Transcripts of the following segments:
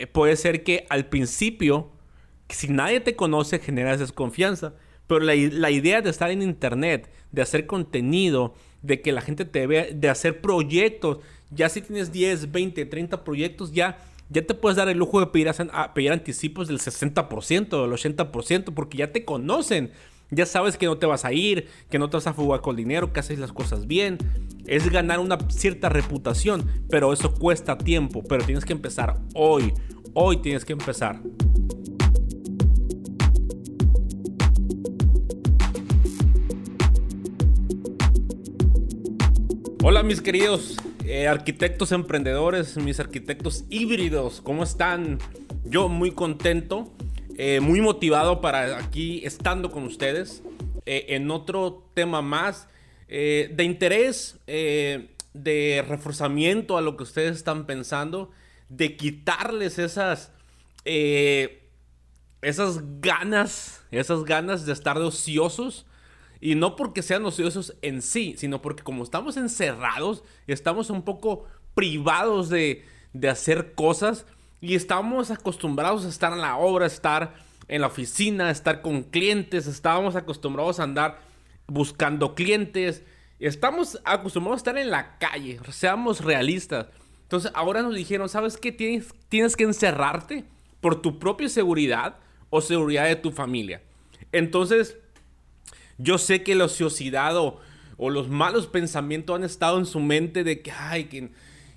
eh, puede ser que al principio, si nadie te conoce, generas desconfianza. Pero la, la, idea de estar en internet, de hacer contenido, de que la gente te vea, de hacer proyectos, ya si tienes 10, 20, 30 proyectos, ya, ya te puedes dar el lujo de pedir, a, pedir anticipos del 60%, del 80%, porque ya te conocen. Ya sabes que no te vas a ir, que no te vas a fugar con dinero, que haces las cosas bien. Es ganar una cierta reputación, pero eso cuesta tiempo. Pero tienes que empezar hoy. Hoy tienes que empezar. Hola mis queridos eh, arquitectos emprendedores, mis arquitectos híbridos, ¿cómo están? Yo muy contento, eh, muy motivado para aquí estando con ustedes eh, en otro tema más de interés, de reforzamiento a lo que ustedes están pensando, de quitarles esas, esas ganas, esas ganas de estar de ociosos. Y no porque sean ociosos en sí, sino porque como estamos encerrados, estamos un poco privados de, hacer cosas y estamos acostumbrados a estar en la obra, estar en la oficina, estar con clientes, estábamos acostumbrados a andar buscando clientes, estamos acostumbrados a estar en la calle, seamos realistas. Entonces ahora nos dijeron, ¿sabes qué? Tienes, tienes que encerrarte por tu propia seguridad o seguridad de tu familia. Entonces yo sé que la ociosidad o, los malos pensamientos han estado en su mente de que, ay, que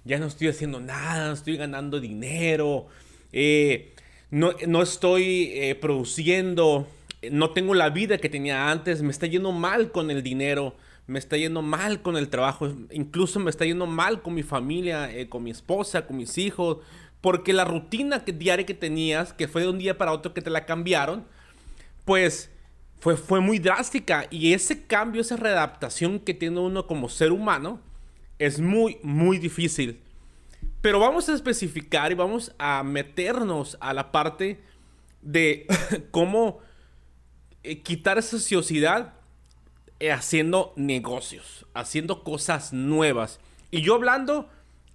ya no estoy haciendo nada, no estoy ganando dinero, eh, no, estoy eh, produciendo, no tengo la vida que tenía antes, me está yendo mal con el dinero, me está yendo mal con el trabajo, incluso me está yendo mal con mi familia, eh, con mi esposa, con mis hijos, porque la rutina que, diaria que tenías, que fue de un día para otro que te la cambiaron, pues fue, muy drástica. Y ese cambio, esa readaptación que tiene uno como ser humano, es muy, muy difícil. Pero vamos a especificar y vamos a meternos a la parte de cómo eh, quitar esa ociosidad eh, haciendo negocios, haciendo cosas nuevas. Y yo hablando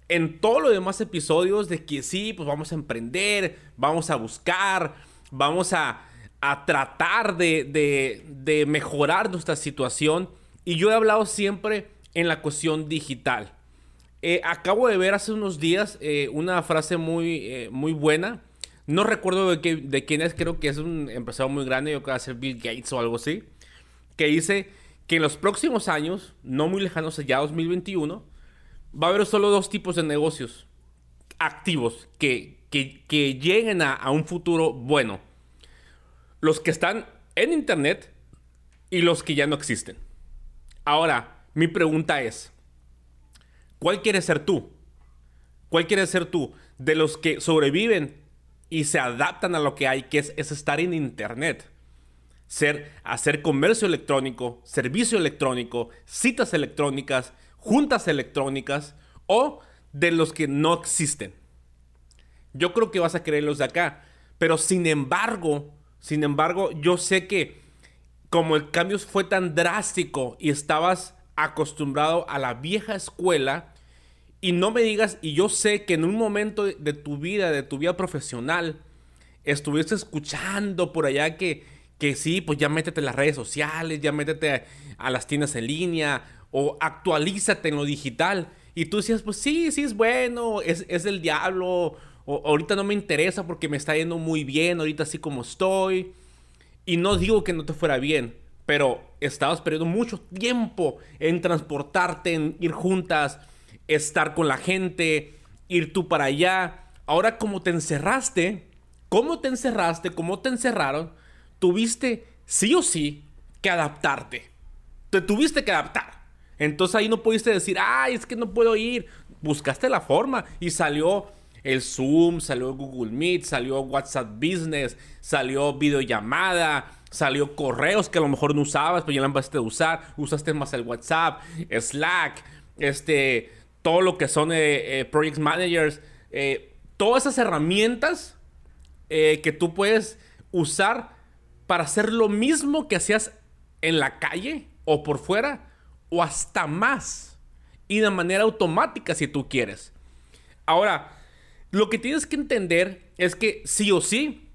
en todos los demás episodios de que sí, pues vamos a emprender, vamos a buscar, vamos a a tratar de, mejorar nuestra situación. Y yo he hablado siempre en la cuestión digital. Eh, acabo de ver hace unos días eh, una frase muy, eh, muy buena. No recuerdo de, de, quién es, creo que es un empresario muy grande, yo creo que va a ser Bill Gates o algo así. Que dice que en los próximos años, no muy lejanos, ya 2021, va a haber solo dos tipos de negocios activos que, que, lleguen a, a un futuro bueno los que están en Internet y los que ya no existen. Ahora, mi pregunta es, ¿cuál quieres ser tú? ¿Cuál quieres ser tú? De los que sobreviven y se adaptan a lo que hay, que es, estar en Internet. Ser, hacer comercio electrónico, servicio electrónico, citas electrónicas, juntas electrónicas o de los que no existen. Yo creo que vas a querer los de acá. Pero sin embargo, sin embargo, yo sé que como el cambio fue tan drástico y estabas acostumbrado a la vieja escuela, y no me digas, y yo sé que en un momento de tu vida, de tu vida profesional, estuviste escuchando por allá que, que sí, pues ya métete en las redes sociales, ya métete a, las tiendas en línea, o actualízate en lo digital. Y tú decías, pues sí, sí es bueno, es, es del diablo, ahorita no me interesa porque me está yendo muy bien, ahorita así como estoy. Y no digo que no te fuera bien, pero estabas perdiendo mucho tiempo en transportarte, en ir juntas, estar con la gente, ir tú para allá. Ahora como te encerraste, ¿cómo te encerraste? ¿Cómo te encerraron? Tuviste sí o sí que adaptarte. Te tuviste que adaptar. Entonces ahí no pudiste decir, ay, es que no puedo ir. Buscaste la forma y salió el Zoom, salió Google Meet, salió WhatsApp Business, salió videollamada, salió correos que a lo mejor no usabas, pero ya la empezaste a usar, usaste más el WhatsApp, Slack, este, todo lo que son eh, eh, Project Managers, eh, todas esas herramientas que tú puedes usar para hacer lo mismo que hacías en la calle o por fuera o hasta más y de manera automática si tú quieres. Ahora, Lo que tienes que entender es que sí o sí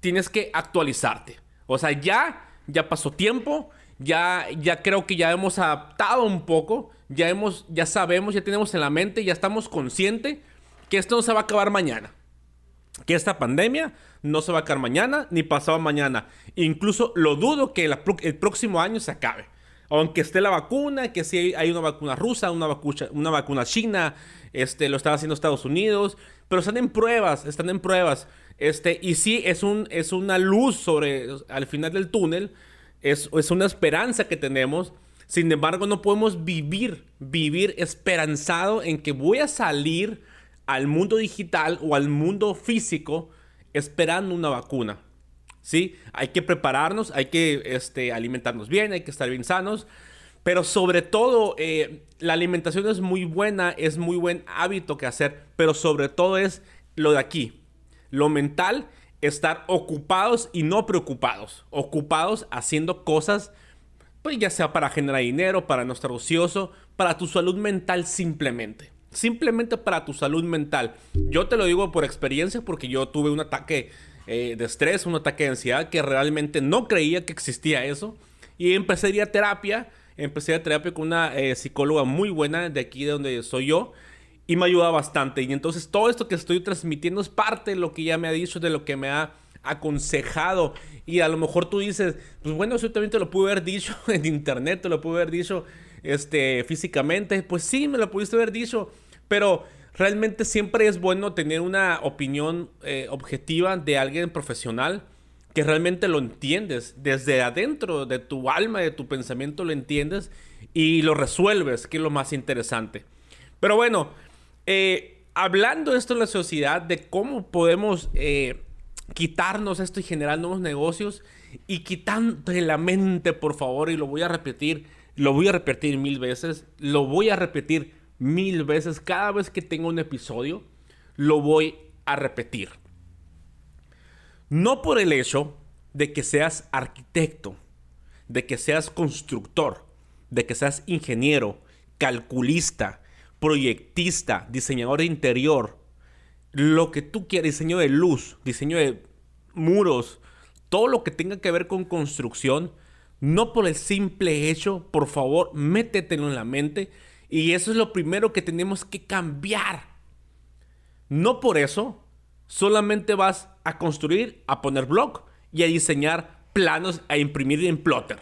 tienes que actualizarte. O sea, ya, ya pasó tiempo, ya, ya creo que ya hemos adaptado un poco, ya, hemos, ya sabemos, ya tenemos en la mente, ya estamos conscientes que esto no se va a acabar mañana. Que esta pandemia no se va a acabar mañana ni pasado mañana. Incluso lo dudo que el próximo año se acabe. Aunque esté la vacuna, que si hay una vacuna rusa, una vacuna, una vacuna china, este, lo está haciendo Estados Unidos, pero están en pruebas, están en pruebas. Este, y sí, es, un, es una luz sobre, al final del túnel, es, es una esperanza que tenemos. Sin embargo, no podemos vivir, vivir esperanzado en que voy a salir al mundo digital o al mundo físico esperando una vacuna. ¿Sí? Hay que prepararnos, hay que este, alimentarnos bien, hay que estar bien sanos. Pero sobre todo, eh, la alimentación es muy buena, es muy buen hábito que hacer, pero sobre todo es lo de aquí. Lo mental, estar ocupados y no preocupados. Ocupados haciendo cosas, pues ya sea para generar dinero, para no estar ocioso, para tu salud mental simplemente. Simplemente para tu salud mental. Yo te lo digo por experiencia porque yo tuve un ataque eh, de estrés, un ataque de ansiedad que realmente no creía que existía eso. Y empecé a ir a terapia. Empecé a terapia con una eh, psicóloga muy buena de aquí de donde soy yo. Y me ayuda bastante. Y entonces todo esto que estoy transmitiendo es parte de lo que ella me ha dicho, de lo que me ha aconsejado. Y a lo mejor tú dices, pues bueno, eso también te lo pude haber dicho en internet, te lo pude haber dicho este, físicamente. Pues sí, me lo pudiste haber dicho, pero realmente siempre es bueno tener una opinión eh, objetiva de alguien profesional que realmente lo entiendes desde adentro de tu alma, de tu pensamiento, lo entiendes y lo resuelves, que es lo más interesante. Pero bueno, eh, hablando de esto en la sociedad, de cómo podemos eh, quitarnos esto y generar nuevos negocios y quitando de la mente, por favor, y lo voy a repetir, lo voy a repetir mil veces, lo voy a repetir mil veces, cada vez que tenga un episodio, lo voy a repetir. No por el hecho de que seas arquitecto, de que seas constructor, de que seas ingeniero, calculista, proyectista, diseñador de interior, lo que tú quieras, diseño de luz, diseño de muros, todo lo que tenga que ver con construcción, no por el simple hecho, por favor, métetelo en la mente. Y eso es lo primero que tenemos que cambiar. No por eso, solamente vas a construir, a poner blog y a diseñar planos, a imprimir en plotter.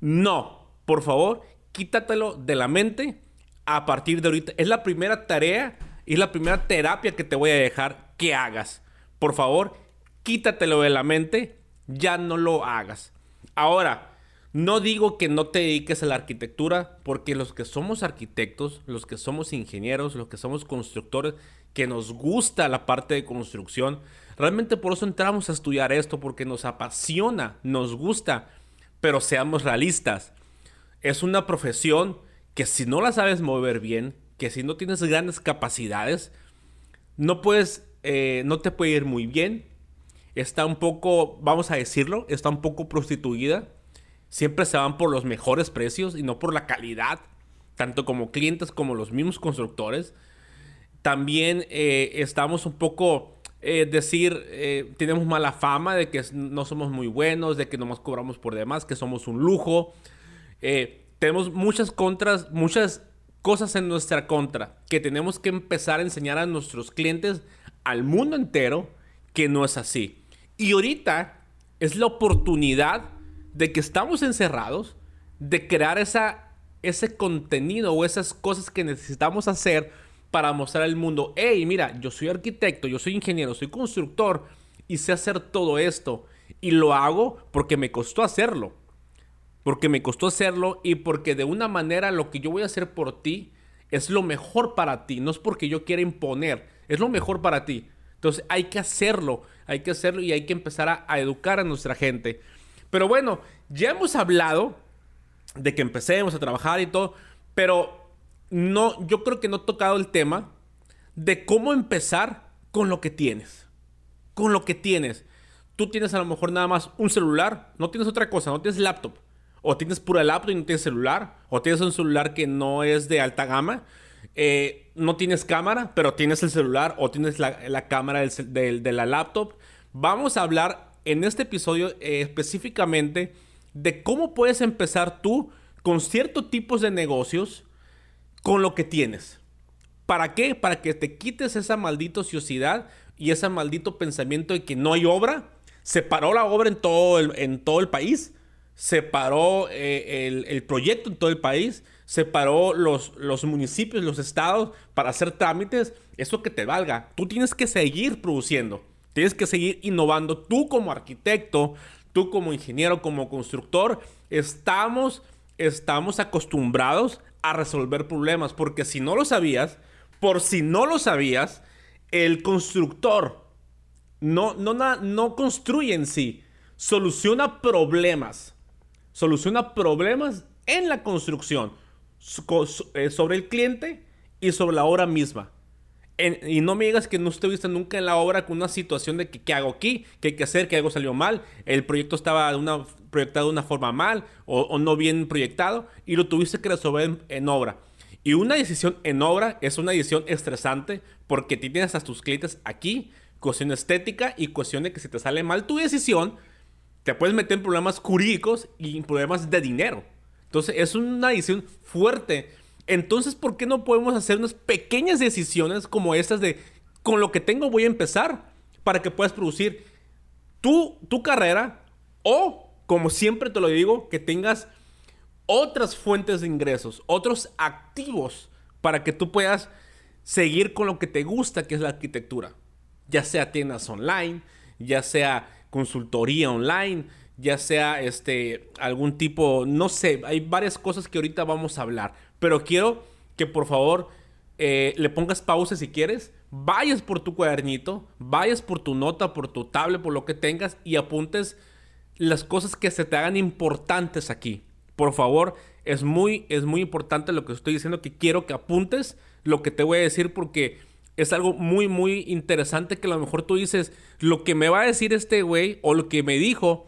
No, por favor, quítatelo de la mente a partir de ahorita. Es la primera tarea y es la primera terapia que te voy a dejar que hagas. Por favor, quítatelo de la mente, ya no lo hagas. Ahora, no digo que no te dediques a la arquitectura, porque los que somos arquitectos, los que somos ingenieros, los que somos constructores, que nos gusta la parte de construcción, realmente por eso entramos a estudiar esto, porque nos apasiona, nos gusta, pero seamos realistas. Es una profesión que si no la sabes mover bien, que si no tienes grandes capacidades, no puedes, eh, no te puede ir muy bien, está un poco, vamos a decirlo, está un poco prostituida. Siempre se van por los mejores precios y no por la calidad, tanto como clientes como los mismos constructores. También eh, estamos un poco, eh, decir, eh, tenemos mala fama de que no somos muy buenos, de que nomás cobramos por demás, que somos un lujo. tenemos muchas contras, muchas cosas en nuestra contra, que tenemos que empezar a enseñar a nuestros clientes, al mundo entero, que no es así. Y ahorita es la oportunidad de que estamos encerrados, de crear esa, ese contenido o esas cosas que necesitamos hacer para mostrar al mundo, hey, mira, yo soy arquitecto, yo soy ingeniero, soy constructor y sé hacer todo esto. Y lo hago porque me costó hacerlo. Porque me costó hacerlo y porque de una manera lo que yo voy a hacer por ti es lo mejor para ti. No es porque yo quiera imponer, es lo mejor para ti. Entonces hay que hacerlo, hay que hacerlo y hay que empezar a, educar a nuestra gente. Pero bueno, ya hemos hablado de que empecemos a trabajar y todo, pero no, yo creo que no he tocado el tema de cómo empezar con lo que tienes. Con lo que tienes. Tú tienes a lo mejor nada más un celular, no tienes otra cosa, no tienes laptop. O tienes pura laptop y no tienes celular. O tienes un celular que no es de alta gama. eh, no tienes cámara, pero tienes el celular o tienes la, cámara de la laptop. Vamos a hablar en este episodio eh, específicamente de cómo puedes empezar tú con ciertos tipos de negocios con lo que tienes. ¿Para qué? Para que te quites esa maldita ociosidad y ese maldito pensamiento de que no hay obra. Se paró la obra en todo el, en todo el país. Se paró eh, el, proyecto en todo el país. Se paró los, los municipios, los estados para hacer trámites. Eso que te valga. Tú tienes que seguir produciendo. Tienes que seguir innovando. Tú como arquitecto, tú como ingeniero, como constructor, estamos, estamos acostumbrados a resolver problemas. Porque si no lo sabías, por si no lo sabías, el constructor no, no, no construye en sí, soluciona problemas. Soluciona problemas en la construcción eh, sobre el cliente y sobre la obra misma y no me digas que no estuviste nunca en la obra con una situación de que qué hago aquí, qué hay que hacer, que algo salió mal, el proyecto estaba una, proyectado de una forma mal o, no bien proyectado y lo tuviste que resolver en, obra. Y una decisión en obra es una decisión estresante porque tienes a tus clientes aquí, cuestión estética y cuestión de que si te sale mal tu decisión, te puedes meter en problemas jurídicos y en problemas de dinero. Entonces es una decisión fuerte entonces, ¿por qué no podemos hacer unas pequeñas decisiones como estas de con lo que tengo voy a empezar para que puedas producir tu, tu carrera o, como siempre te lo digo, que tengas otras fuentes de ingresos, otros activos para que tú puedas seguir con lo que te gusta, que es la arquitectura. Ya sea tiendas online, ya sea consultoría online, ya sea este algún tipo, no sé, hay varias cosas que ahorita vamos a hablar. Pero quiero que por favor eh, le pongas pausa si quieres, vayas por tu cuadernito, vayas por tu nota, por tu tablet, por lo que tengas y apuntes las cosas que se te hagan importantes aquí. Por favor, es muy, es muy importante lo que estoy diciendo, que quiero que apuntes lo que te voy a decir porque es algo muy, muy interesante que a lo mejor tú dices, lo que me va a decir este güey o lo que me dijo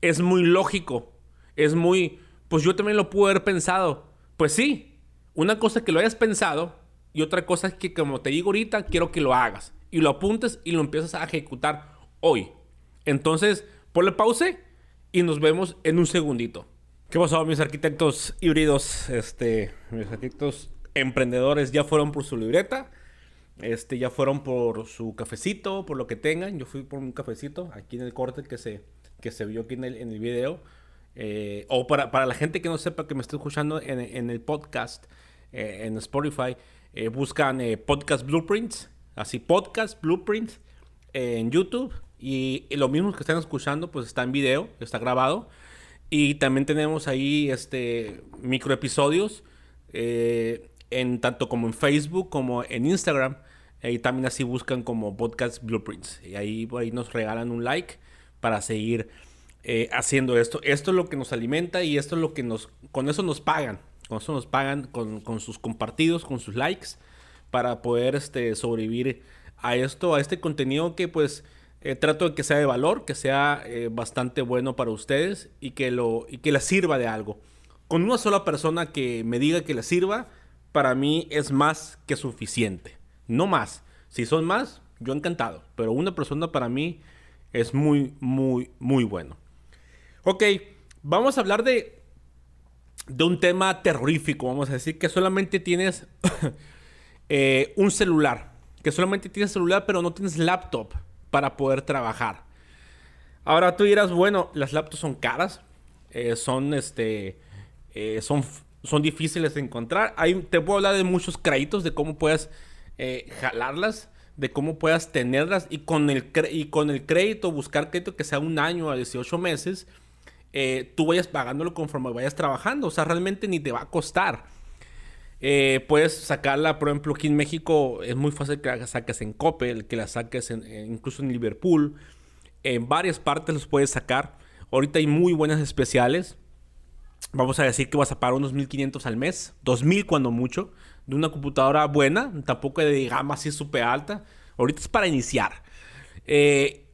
es muy lógico, es muy, pues yo también lo pude haber pensado, pues sí, una cosa que lo hayas pensado y otra cosa que, como te digo ahorita, quiero que lo hagas y lo apuntes y lo empiezas a ejecutar hoy. Entonces, ponle pause y nos vemos en un segundito. ¿Qué pasó, mis arquitectos híbridos? Este, mis arquitectos emprendedores ya fueron por su libreta, este, ya fueron por su cafecito, por lo que tengan. Yo fui por un cafecito aquí en el corte que se, que se vio aquí en el, en el video. Eh, o para, para, la gente que no sepa que me está escuchando en, en el podcast, eh, en Spotify, eh, buscan Podcast Blueprints, así Podcast Blueprints en YouTube. Y, lo mismo que están escuchando, pues está en video, está grabado. Y también tenemos ahí este micro episodios, en, tanto como en Facebook como en Instagram. Y también así buscan como Podcast Blueprints. Y ahí, ahí nos regalan un like para seguir eh, haciendo esto. Esto es lo que nos alimenta y esto es lo que nos... Con eso nos pagan. Con eso nos pagan con, sus compartidos, con sus likes, para poder este, sobrevivir a esto, a este contenido que pues eh, trato de que sea de valor, que sea eh, bastante bueno para ustedes y que, lo, y que les sirva de algo. Con una sola persona que me diga que les sirva, para mí es más que suficiente. No más. Si son más, yo encantado. Pero una persona para mí es muy, muy, muy bueno. Ok, vamos a hablar de, de un tema terrorífico, vamos a decir, que solamente tienes eh, un celular, que solamente tienes celular pero no tienes laptop para poder trabajar. Ahora tú dirás, bueno, las laptops son caras, eh, son, este, eh, son, son difíciles de encontrar. Te puedo hablar de muchos créditos, de cómo puedes jalarlas de cómo puedas tenerlas y con el, y con el crédito, buscar crédito que sea un año a 18 meses, eh, tú vayas pagándolo conforme vayas trabajando. O sea, realmente ni te va a costar. Eh, puedes sacarla, por ejemplo, aquí en México es muy fácil que la saques en Coppel, que la saques incluso en Liverpool. En varias partes los puedes sacar. Ahorita hay muy buenas especiales. Vamos a decir que vas a pagar unos 1500 al mes, 2000 cuando mucho, de una computadora buena, tampoco de gama así súper alta. Ahorita es para iniciar. Eh,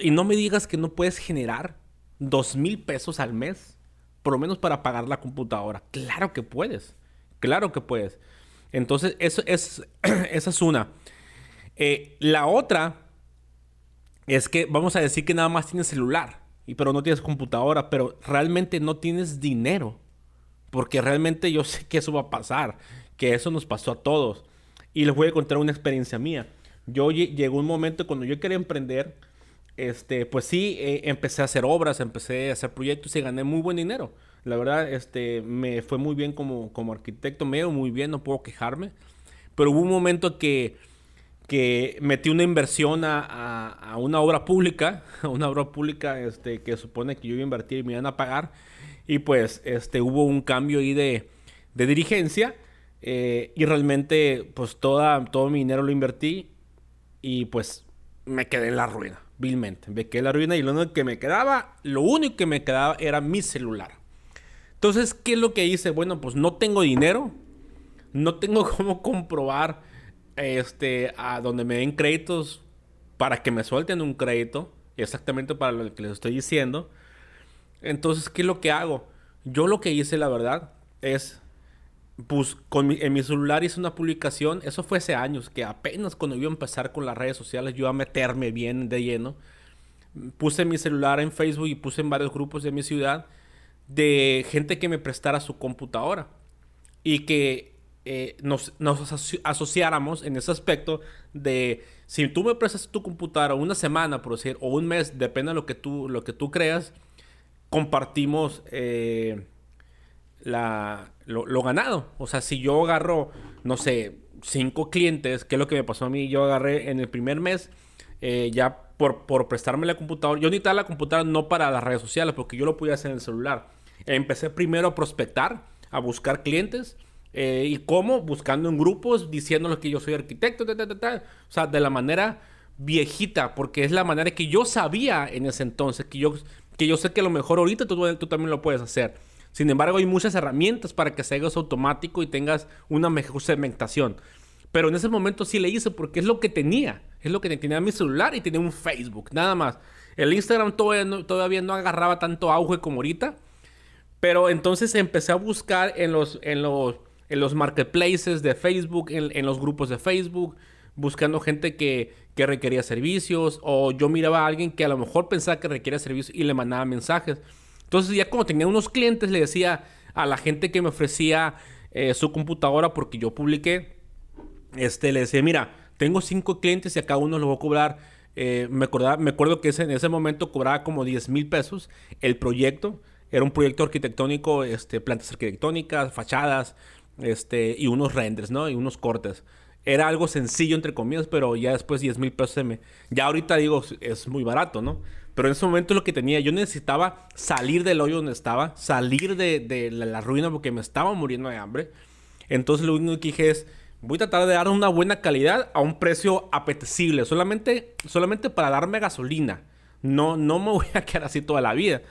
y no me digas que no puedes generar dos mil pesos al mes, por lo menos para pagar la computadora. Claro que puedes, claro que puedes. Entonces, eso es, esa es una. Eh, la otra es que vamos a decir que nada más tienes celular, y, pero no tienes computadora, pero realmente no tienes dinero. Porque realmente yo sé que eso va a pasar, que eso nos pasó a todos. Y les voy a contar una experiencia mía. Yo llegó un momento cuando yo quería emprender, este, pues sí, eh, empecé a hacer obras, empecé a hacer proyectos y gané muy buen dinero. La verdad, este, me fue muy bien como, como arquitecto, me dio muy bien, no puedo quejarme. Pero hubo un momento que, que metí una inversión a, a, una obra pública, a una obra pública este, que supone que yo iba a invertir y me iban a pagar. Y pues este, hubo un cambio ahí de, de dirigencia. Eh, y realmente, pues toda, todo mi dinero lo invertí. Y pues me quedé en la ruina, vilmente. Me la ruina y lo único que me quedaba, lo único que me quedaba era mi celular. Entonces, ¿qué es lo que hice? Bueno, pues no tengo dinero. No tengo cómo comprobar este, a donde me den créditos para que me suelten un crédito. Exactamente para lo que les estoy diciendo. Entonces, ¿qué es lo que hago? Yo lo que hice, la verdad, es... Pues con en mi celular hice una publicación, eso fue hace años, que apenas cuando a empezar con las redes sociales, yo a meterme bien de lleno. Puse mi celular en Facebook y puse en varios grupos de mi ciudad de gente que me prestara su computadora y que eh, nos, asociáramos en ese aspecto de si tú me prestas tu computadora una semana, por decir, o un mes, depende de lo que tú, lo que tú creas, compartimos eh, la, lo, ganado. O sea, si yo agarro, no sé, cinco clientes, que es lo que me pasó a mí, yo agarré en el primer mes, eh, ya por, por prestarme la computadora, yo necesitaba la computadora no para las redes sociales, porque yo lo podía hacer en el celular. Empecé primero a prospectar, a buscar clientes. Eh, ¿Y cómo? Buscando en grupos, diciéndoles que yo soy arquitecto, o sea, de la manera viejita, porque es la manera que yo sabía en ese entonces, que yo que yo sé que a lo mejor ahorita tú, tú también lo puedes hacer. Sin embargo, hay muchas herramientas para que se haga automático y tengas una mejor segmentación. Pero en ese momento sí le hice porque es lo que tenía. Es lo que tenía mi celular y tenía un Facebook, nada más. El Instagram todavía no, todavía no agarraba tanto auge como ahorita. Pero entonces empecé a buscar en los, en los, en los marketplaces de Facebook, en, en los grupos de Facebook, buscando gente que, que requería servicios o yo miraba a alguien que a lo mejor pensaba que requería servicios y le mandaba mensajes. Entonces ya cuando tenía unos clientes le decía a la gente que me ofrecía eh, su computadora porque yo publiqué, este, le decía, mira, tengo cinco clientes y a cada uno les voy a cobrar, eh, me, acordaba, me acuerdo que ese, en ese momento cobraba como 10 mil pesos el proyecto. Era un proyecto arquitectónico, este, plantas arquitectónicas, fachadas, este, y unos renders, ¿no? Y unos cortes era algo sencillo, entre comillas, pero ya después 10 mil pesos se me... Ya ahorita digo, es muy barato, ¿no? Pero en ese momento lo que tenía, yo necesitaba salir del hoyo donde estaba, salir de, la, ruina porque me estaba muriendo de hambre. Entonces lo único que dije es, voy a tratar de dar una buena calidad a un precio apetecible, solamente, solamente para darme gasolina. No, no me voy a quedar así toda la vida.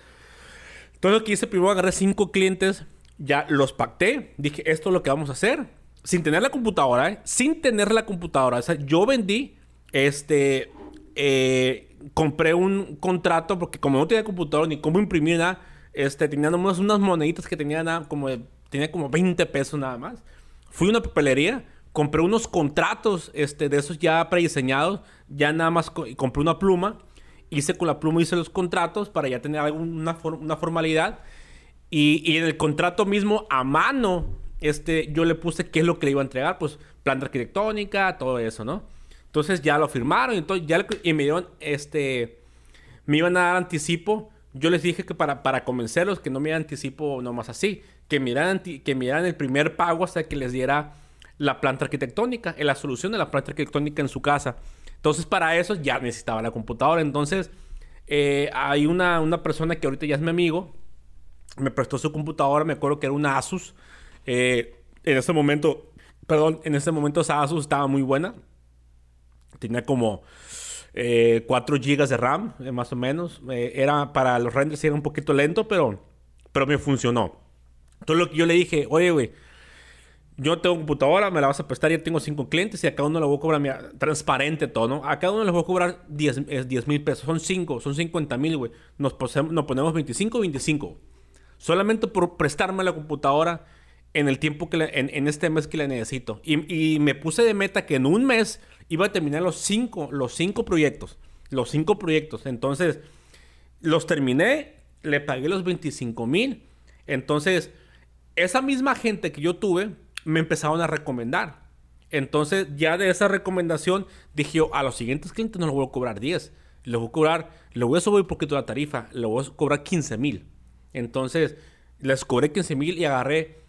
Entonces lo que hice, primero agarré cinco clientes, ya los pacté, dije, esto es lo que vamos a hacer sin tener la computadora, ¿eh? sin tener la computadora. O sea, yo vendí, este, eh, compré un contrato porque como no tenía computadora ni cómo imprimir nada, este, tenía unas, unas moneditas que tenía nada, como, tenía como 20 pesos nada más. Fui a una papelería, compré unos contratos, este, de esos ya prediseñados, ya nada más compré una pluma, hice con la pluma, hice los contratos para ya tener alguna una formalidad. Y, y en el contrato mismo, a mano, este, yo le puse qué es lo que le iba a entregar, pues planta arquitectónica, todo eso, ¿no? Entonces ya lo firmaron y, entonces ya y me dieron, este, me iban a dar anticipo. Yo les dije que para, para convencerlos que no me anticipo nomás así, que me, dieran, que me el primer pago hasta que les diera la planta arquitectónica, la solución de la planta arquitectónica en su casa. Entonces para eso ya necesitaba la computadora. Entonces eh, hay una, una persona que ahorita ya es mi amigo, me prestó su computadora, me acuerdo que era una Asus eh, en ese momento, perdón, en ese momento esa Asus estaba muy buena. Tenía como 4 eh, GB de RAM, eh, más o menos. era para los renders era un poquito lento, pero, pero me funcionó. Entonces lo que yo le dije, oye, güey, yo tengo computadora, me la vas a prestar, ya tengo 5 clientes y a cada uno le voy a cobrar, mira, transparente todo, ¿no? A cada uno le voy a cobrar 10 mil pesos. Son 5, son 50 mil, güey. Nos, nos ponemos 25, 25. Solamente por prestarme la computadora en el tiempo que en, este mes que le necesito. Y, me puse de meta que en un mes iba a terminar los cinco, los cinco proyectos. Los cinco proyectos. Entonces, los terminé, le pagué los 25 mil. Entonces, esa misma gente que yo tuve me empezaron a recomendar. Entonces, ya de esa recomendación, dije a los siguientes clientes no les voy a cobrar 10. Les voy a cobrar, le voy a subir un poquito la tarifa, le voy a cobrar 15 mil. Entonces, les cobré 15 mil y agarré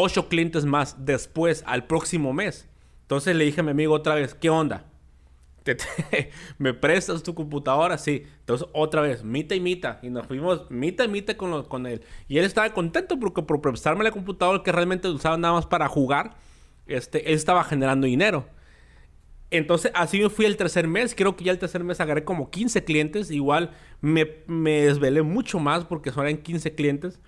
8 clientes más después, al próximo mes. Entonces le dije a mi amigo otra vez, ¿qué onda? ¿Me prestas tu computadora? Sí. Entonces otra vez, mita y mita. Y nos fuimos mita y mita con, con él. Y él estaba contento porque por prestarme la computadora que realmente usaba nada más para jugar, este, él estaba generando dinero. Entonces así me fui el tercer mes. Creo que ya el tercer mes agarré como 15 clientes. Igual me, me desvelé mucho más porque son eran 15 clientes.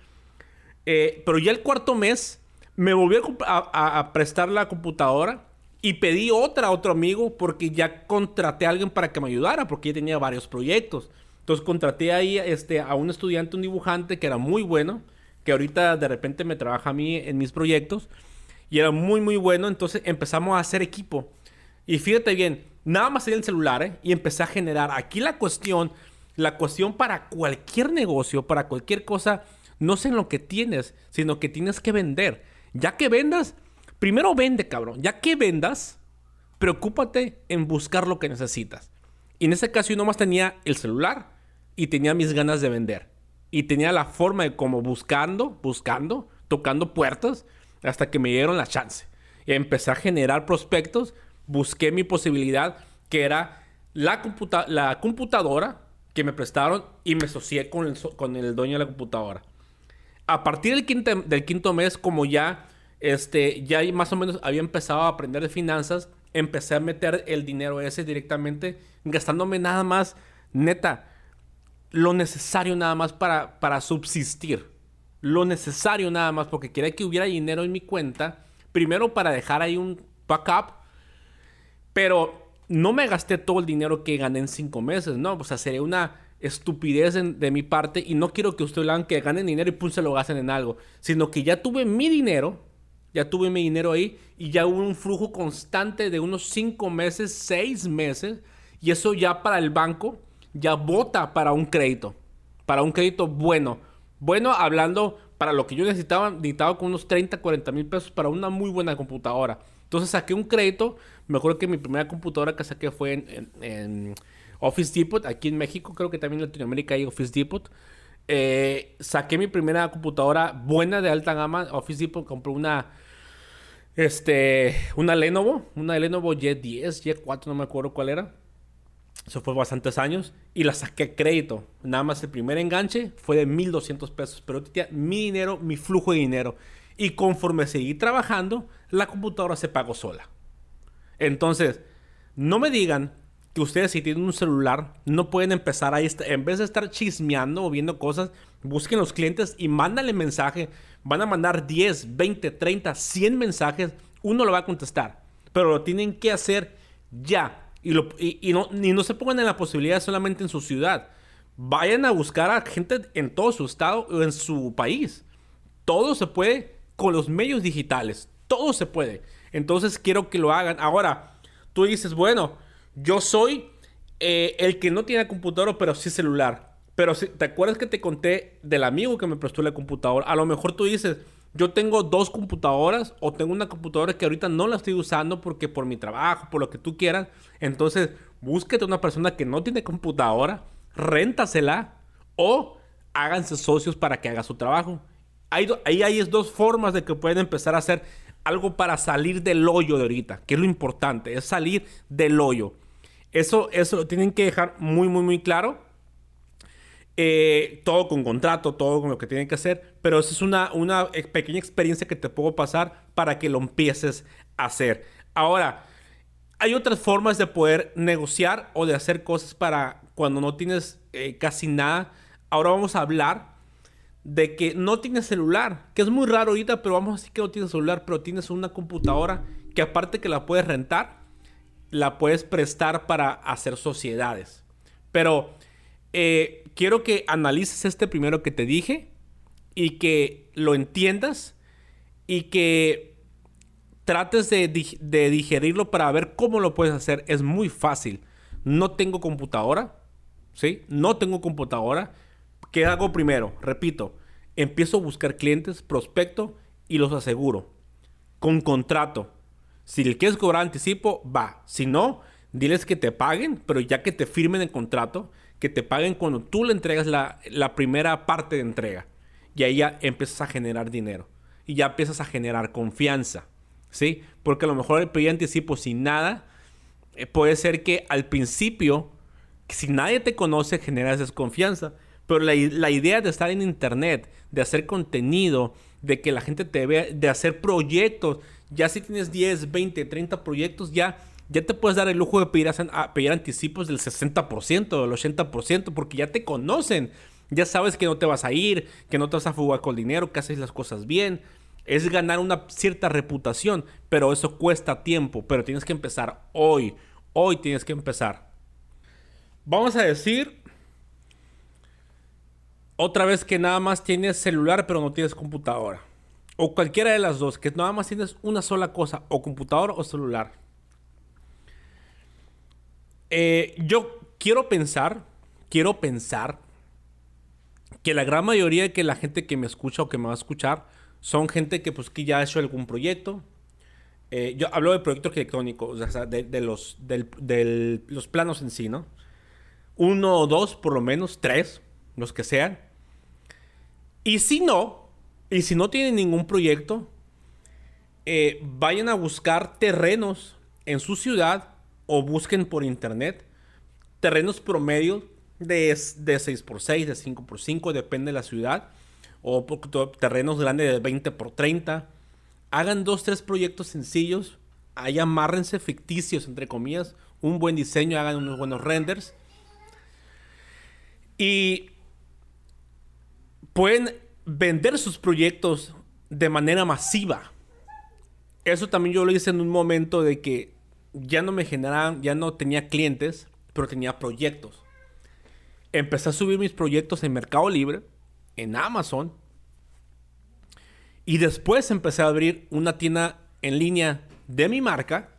Eh, pero ya el cuarto mes me volví a, prestar la computadora y pedí otra a otro amigo porque ya contraté a alguien para que me ayudara porque ya tenía varios proyectos. Entonces contraté ahí este, a un estudiante, un dibujante que era muy bueno, que ahorita de repente me trabaja a mí en mis proyectos y era muy muy bueno. Entonces empezamos a hacer equipo. Y fíjate bien, nada más en el celular ¿eh? y empecé a generar. Aquí la cuestión, la cuestión para cualquier negocio, para cualquier cosa, no es en lo que tienes, sino que tienes que vender. Ya que vendas, primero vende, cabrón. Ya que vendas, preocúpate en buscar lo que necesitas. Y en ese caso yo nomás tenía el celular y tenía mis ganas de vender. Y tenía la forma de como buscando, buscando, tocando puertas hasta que me dieron la chance. Y empecé a generar prospectos, busqué mi posibilidad que era la, la computadora que me prestaron y me asocié con el, con el dueño de la computadora a partir del quinto, del quinto mes, como ya, este, ya más o menos había empezado a aprender de finanzas, empecé a meter el dinero ese directamente, gastándome nada más, neta, lo necesario nada más para, para subsistir. Lo necesario nada más, porque quería que hubiera dinero en mi cuenta, primero para dejar ahí un backup, pero no me gasté todo el dinero que gané en cinco meses, ¿no? O sea, sería una estupidez de mi parte y no quiero que ustedes hagan que ganen dinero y pum se lo gasten en algo, sino que ya tuve mi dinero, ya tuve mi dinero ahí y ya hubo un flujo constante de unos 5 meses, 6 meses y eso ya para el banco ya vota para un crédito, para un crédito bueno. Bueno, hablando para lo que yo necesitaba, necesitaba con unos 30, 40 mil pesos para una muy buena computadora. Entonces saqué un crédito, me acuerdo que mi primera computadora que saqué fue en Office Depot, aquí en México, creo que también en Latinoamérica hay Office Depot. Eh, saqué mi primera computadora buena de alta gama, Office Depot, compré una, este, una Lenovo, una Lenovo Y10, Y4, no me acuerdo cuál era. Eso fue bastantes años. Y la saqué a crédito. Nada más el primer enganche fue de 1200 pesos. Pero mi dinero, mi flujo de dinero. Y conforme seguí trabajando, la computadora se pagó sola. Entonces, no me digan que ustedes si tienen un celular no pueden empezar ahí, en vez de estar chismeando o viendo cosas, busquen los clientes y mándale mensaje. Van a mandar 10, 20, 30, 100 mensajes, uno lo va a contestar, pero lo tienen que hacer ya. Y, no, no se pongan en la posibilidad solamente en su ciudad. Vayan a buscar a gente en todo su estado o en su país. Todo se puede con los medios digitales. Todo se puede. Entonces quiero que lo hagan. Ahora, tú dices, bueno, yo soy eh, el que no tiene computadora, pero sí celular. Pero si, ¿te acuerdas que te conté del amigo que me prestó la computadora? A lo mejor tú dices, yo tengo dos computadoras o tengo una computadora que ahorita no la estoy usando porque por mi trabajo, por lo que tú quieras. Entonces, búsquete una persona que no tiene computadora, réntasela o háganse socios para que haga su trabajo. Ahí, ahí hay dos formas de que pueden empezar a hacer algo para salir del hoyo de ahorita, que es lo importante, es salir del hoyo. Eso, eso lo tienen que dejar muy, muy, muy claro. Eh, todo con contrato, todo con lo que tienen que hacer. Pero esa es una, una pequeña experiencia que te puedo pasar para que lo empieces a hacer. Ahora, hay otras formas de poder negociar o de hacer cosas para cuando no tienes eh, casi nada. Ahora vamos a hablar de que no tienes celular, que es muy raro ahorita, pero vamos a decir que no tienes celular, pero tienes una computadora que aparte que la puedes rentar, la puedes prestar para hacer sociedades. Pero eh, quiero que analices este primero que te dije y que lo entiendas y que trates de, de digerirlo para ver cómo lo puedes hacer. Es muy fácil. No tengo computadora, ¿sí? No tengo computadora. ¿Qué hago primero? Repito, empiezo a buscar clientes, prospecto y los aseguro. Con contrato. Si le quieres cobrar anticipo, va. Si no, diles que te paguen, pero ya que te firmen el contrato, que te paguen cuando tú le entregas la, primera parte de entrega. Y ahí ya empiezas a generar dinero. Y ya empiezas a generar confianza. ¿Sí? Porque a lo mejor el pedir anticipo sin nada, eh, puede ser que al principio, si nadie te conoce, generas desconfianza. Pero la, la, idea de estar en internet, de hacer contenido, de que la gente te vea, de hacer proyectos, ya si tienes 10, 20, 30 proyectos, ya, ya te puedes dar el lujo de pedir, a, pedir anticipos del 60%, del 80%, porque ya te conocen. Ya sabes que no te vas a ir, que no te vas a fugar con dinero, que haces las cosas bien. Es ganar una cierta reputación, pero eso cuesta tiempo, pero tienes que empezar hoy. Hoy tienes que empezar. Vamos a decir otra vez que nada más tienes celular pero no tienes computadora. O cualquiera de las dos, que nada más tienes una sola cosa, o computadora o celular. Eh, yo quiero pensar, quiero pensar que la gran mayoría de que la gente que me escucha o que me va a escuchar son gente que pues que ya ha hecho algún proyecto. Eh, yo hablo de proyectos arquitectónicos, o sea, de, los, los planos en sí, ¿no? Uno o dos, por lo menos, tres, los que sean. Y si no, y si no tienen ningún proyecto, eh, vayan a buscar terrenos en su ciudad o busquen por internet terrenos promedio de, de 6x6, de 5x5, depende de la ciudad, o terrenos grandes de 20 x 30. Hagan dos, tres proyectos sencillos, ahí amárrense ficticios, entre comillas, un buen diseño, hagan unos buenos renders. Y pueden vender sus proyectos de manera masiva. Eso también yo lo hice en un momento de que ya no me generaban, ya no tenía clientes, pero tenía proyectos. Empecé a subir mis proyectos en Mercado Libre, en Amazon. Y después empecé a abrir una tienda en línea de mi marca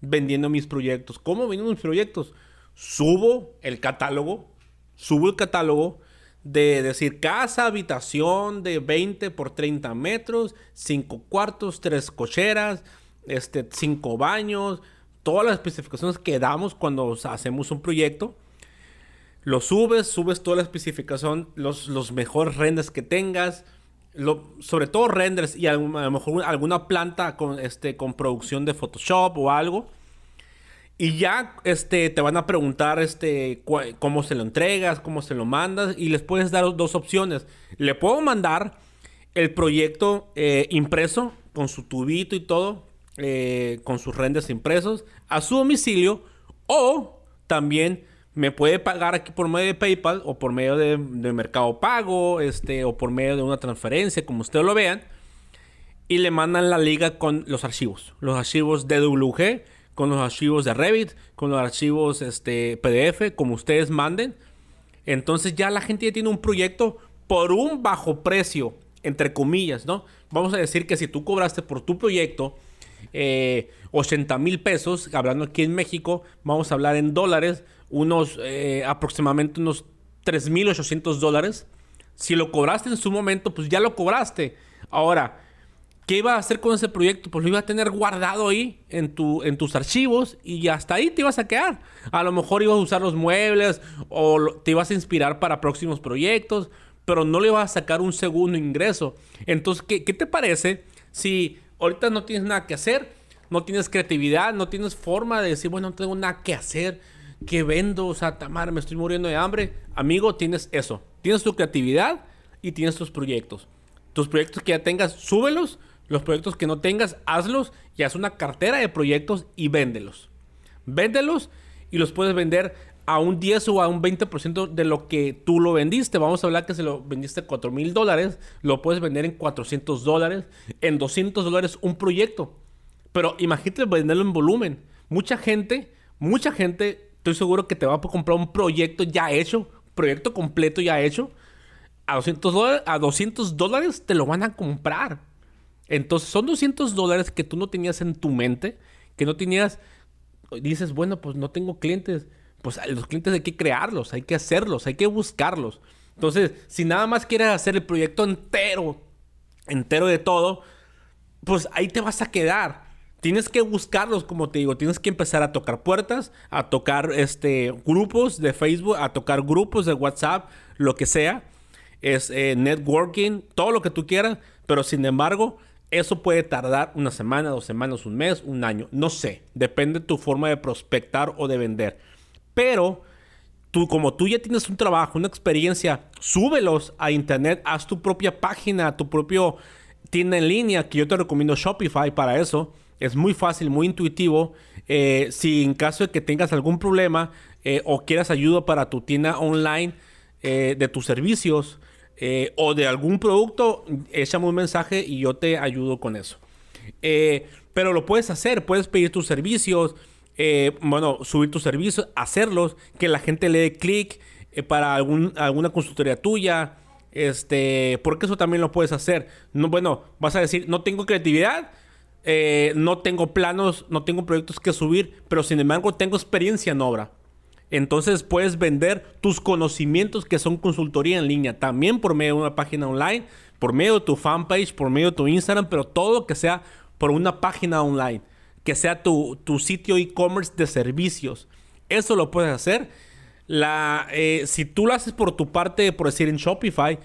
vendiendo mis proyectos. ¿Cómo vendo mis proyectos? Subo el catálogo, subo el catálogo de decir casa, habitación de 20 por 30 metros, 5 cuartos, 3 cocheras, este, 5 baños, todas las especificaciones que damos cuando hacemos un proyecto. Lo subes, subes toda la especificación, los, los mejores renders que tengas, sobre todo renders y a, lo mejor alguna planta con, este, con producción de Photoshop o algo. Y ya este, te van a preguntar este, cómo se lo entregas, cómo se lo mandas. Y les puedes dar dos opciones. Le puedo mandar el proyecto eh, impreso con su tubito y todo, eh, con sus renders impresos, a su domicilio. O también me puede pagar aquí por medio de PayPal o por medio de, Mercado Pago, este, o por medio de una transferencia, como ustedes lo vean. Y le mandan la liga con los archivos. Los archivos DWG con los archivos de Revit, con los archivos este, PDF, como ustedes manden. Entonces ya la gente ya tiene un proyecto por un bajo precio, entre comillas, ¿no? Vamos a decir que si tú cobraste por tu proyecto 80 eh, mil pesos, hablando aquí en México, vamos a hablar en dólares, unos eh, aproximadamente unos 3.800 dólares. Si lo cobraste en su momento, pues ya lo cobraste. Ahora, ¿Qué iba a hacer con ese proyecto? Pues lo iba a tener guardado ahí en, tu, en tus archivos y hasta ahí te ibas a quedar. A lo mejor ibas a usar los muebles o te ibas a inspirar para próximos proyectos, pero no le ibas a sacar un segundo ingreso. Entonces, ¿qué, qué te parece si ahorita no tienes nada que hacer? No tienes creatividad, no tienes forma de decir, bueno, no tengo nada que hacer. ¿Qué vendo? O sea, Tamar, me estoy muriendo de hambre. Amigo, tienes eso. Tienes tu creatividad y tienes tus proyectos. Tus proyectos que ya tengas, súbelos los proyectos que no tengas, hazlos y haz una cartera de proyectos y véndelos. Véndelos y los puedes vender a un 10 o a un 20% de lo que tú lo vendiste. Vamos a hablar que se lo vendiste a 4 mil dólares, lo puedes vender en 400 dólares, en 200 dólares un proyecto. Pero imagínate venderlo en volumen. Mucha gente, mucha gente, estoy seguro que te va a comprar un proyecto ya hecho, proyecto completo ya hecho. A 200 dólares, a 200 dólares te lo van a comprar. Entonces son 200 dólares que tú no tenías en tu mente, que no tenías, dices, bueno, pues no tengo clientes. Pues los clientes hay que crearlos, hay que hacerlos, hay que buscarlos. Entonces, si nada más quieres hacer el proyecto entero, entero de todo, pues ahí te vas a quedar. Tienes que buscarlos, como te digo, tienes que empezar a tocar puertas, a tocar este, grupos de Facebook, a tocar grupos de WhatsApp, lo que sea. Es eh, networking, todo lo que tú quieras, pero sin embargo, eso puede tardar una semana, dos semanas, un mes, un año, no sé, depende de tu forma de prospectar o de vender. Pero tú, como tú ya tienes un trabajo, una experiencia, súbelos a internet, haz tu propia página, tu propio tienda en línea, que yo te recomiendo Shopify para eso es muy fácil, muy intuitivo. Eh, si en caso de que tengas algún problema eh, o quieras ayuda para tu tienda online eh, de tus servicios o de algún producto, échame un mensaje y yo te ayudo con eso. pero lo puedes hacer, puedes pedir tus servicios, bueno, subir tus servicios, hacerlos, que la gente le dé clic para algún, alguna consultoría tuya. Este, porque eso también lo puedes hacer. No, bueno, vas a decir, no tengo creatividad, eh, no tengo planos, no tengo proyectos que subir, pero sin embargo tengo experiencia en obra. Entonces puedes vender tus conocimientos que son consultoría en línea, también por medio de una página online, por medio de tu fanpage, por medio de tu Instagram, pero todo que sea por una página online, que sea tu, tu sitio e-commerce de servicios. Eso lo puedes hacer. La, eh, si tú lo haces por tu parte, por decir en Shopify,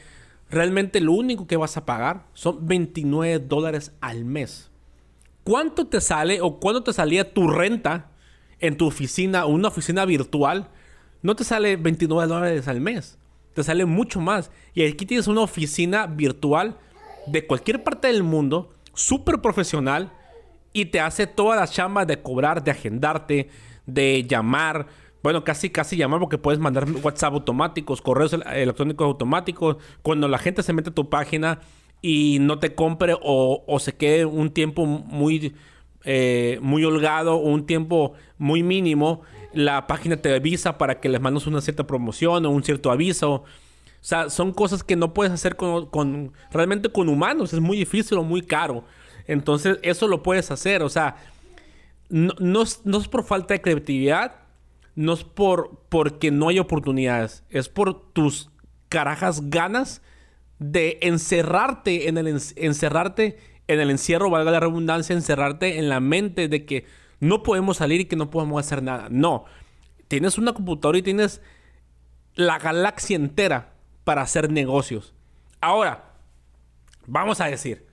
realmente lo único que vas a pagar son 29 dólares al mes. ¿Cuánto te sale o cuánto te salía tu renta en tu oficina una oficina virtual? No te sale 29 dólares al mes. Te sale mucho más. Y aquí tienes una oficina virtual de cualquier parte del mundo, súper profesional, y te hace toda la chamba de cobrar, de agendarte, de llamar. Bueno, casi, casi llamar porque puedes mandar WhatsApp automáticos, correos electrónicos automáticos. Cuando la gente se mete a tu página, y no te compre o, se quede un tiempo muy, eh, muy holgado o un tiempo muy mínimo, la página te avisa para que les mandes una cierta promoción o un cierto aviso. O sea, son cosas que no puedes hacer con, realmente con humanos. Es muy difícil o muy caro. Entonces, eso lo puedes hacer. O sea, no, no, no es por falta de creatividad. No es por porque no hay oportunidades. Es por tus carajas ganas de encerrarte en el encerrarte en el encierro, valga la redundancia, encerrarte en la mente de que no podemos salir y que no podemos hacer nada. No, tienes una computadora y tienes la galaxia entera para hacer negocios. Ahora, vamos a decir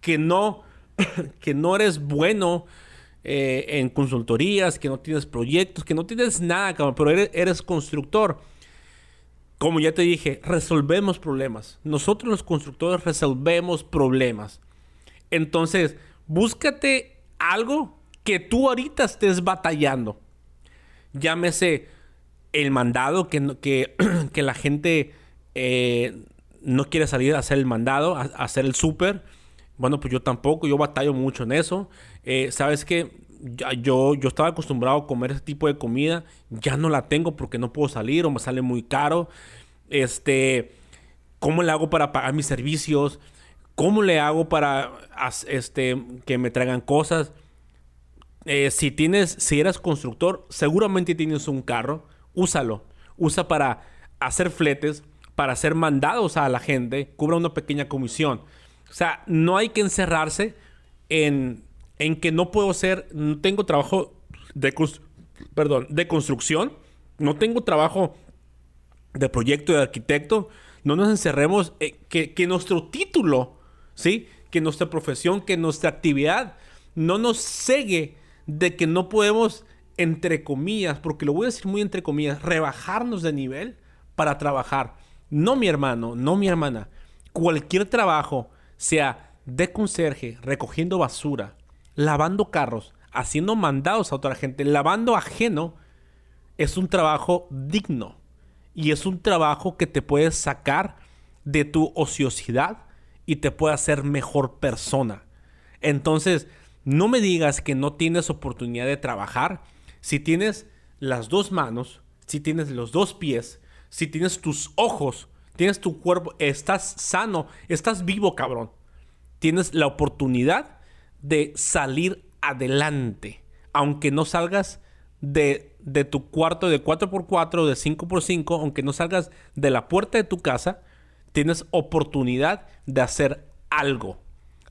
que no, que no eres bueno eh, en consultorías, que no tienes proyectos, que no tienes nada, pero eres, eres constructor como ya te dije, resolvemos problemas. Nosotros los constructores resolvemos problemas. Entonces, búscate algo que tú ahorita estés batallando. Llámese el mandado, que, que, que la gente eh, no quiere salir a hacer el mandado, a, hacer el súper. Bueno, pues yo tampoco, yo batallo mucho en eso. Eh, Sabes que yo, yo estaba acostumbrado a comer ese tipo de comida, ya no la tengo porque no puedo salir o me sale muy caro. Este, ¿cómo le hago para pagar mis servicios? ¿Cómo le hago para este, que me traigan cosas? Eh, si tienes, si eres constructor, seguramente tienes un carro, úsalo. Usa para hacer fletes, para hacer mandados a la gente, cubra una pequeña comisión. O sea, no hay que encerrarse en en que no puedo ser, no tengo trabajo de, perdón, de construcción, no tengo trabajo de proyecto de arquitecto, no nos encerremos, que, que, nuestro título, ¿sí? Que nuestra profesión, que nuestra actividad no nos cegue de que no podemos, entre comillas, porque lo voy a decir muy entre comillas, rebajarnos de nivel para trabajar. No mi hermano, no mi hermana. Cualquier trabajo, sea de conserje, recogiendo basura, lavando carros, haciendo mandados a otra gente, lavando ajeno, es un trabajo digno. Y es un trabajo que te puede sacar de tu ociosidad y te puede hacer mejor persona. Entonces, no me digas que no tienes oportunidad de trabajar si tienes las dos manos, si tienes los dos pies, si tienes tus ojos, tienes tu cuerpo, estás sano, estás vivo, cabrón tienes la oportunidad de salir adelante, aunque no salgas de, de tu cuarto de 4x4 o de 5x5, aunque no salgas de la puerta de tu casa, tienes oportunidad de hacer algo.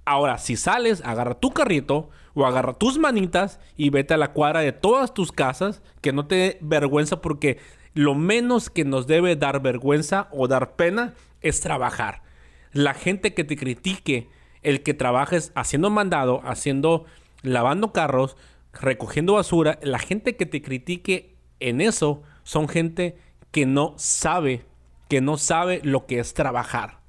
Ahora, si sales, agarra tu carrito o agarra tus manitas y vete a la cuadra de todas tus casas, que no te dé vergüenza porque lo menos que nos debe dar vergüenza o dar pena es trabajar. La gente que te critique, el que trabajes haciendo mandado, haciendo, lavando carros, recogiendo basura, la gente que te critique en eso son gente que no sabe, que no sabe lo que es trabajar.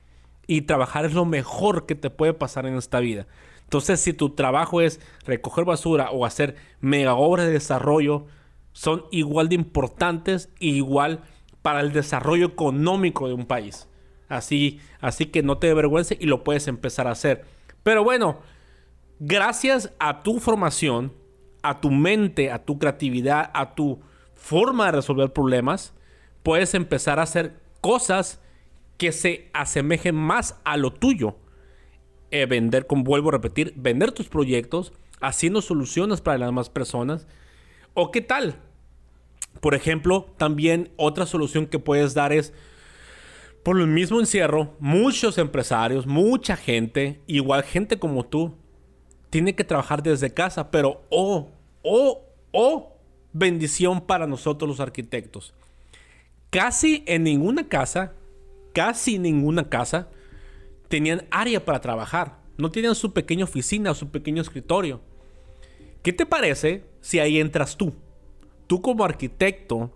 Y trabajar es lo mejor que te puede pasar en esta vida. Entonces, si tu trabajo es recoger basura o hacer mega obras de desarrollo, son igual de importantes e igual para el desarrollo económico de un país. Así, así que no te dé vergüenza y lo puedes empezar a hacer. Pero bueno, gracias a tu formación, a tu mente, a tu creatividad, a tu forma de resolver problemas, puedes empezar a hacer cosas que se asemejen más a lo tuyo. Eh, vender, como vuelvo a repetir, vender tus proyectos, haciendo soluciones para las demás personas. ¿O qué tal? Por ejemplo, también otra solución que puedes dar es, por el mismo encierro, muchos empresarios, mucha gente, igual gente como tú, tiene que trabajar desde casa, pero oh, oh, oh, bendición para nosotros los arquitectos. Casi en ninguna casa casi ninguna casa tenían área para trabajar. No tenían su pequeña oficina o su pequeño escritorio. ¿Qué te parece si ahí entras tú? Tú como arquitecto,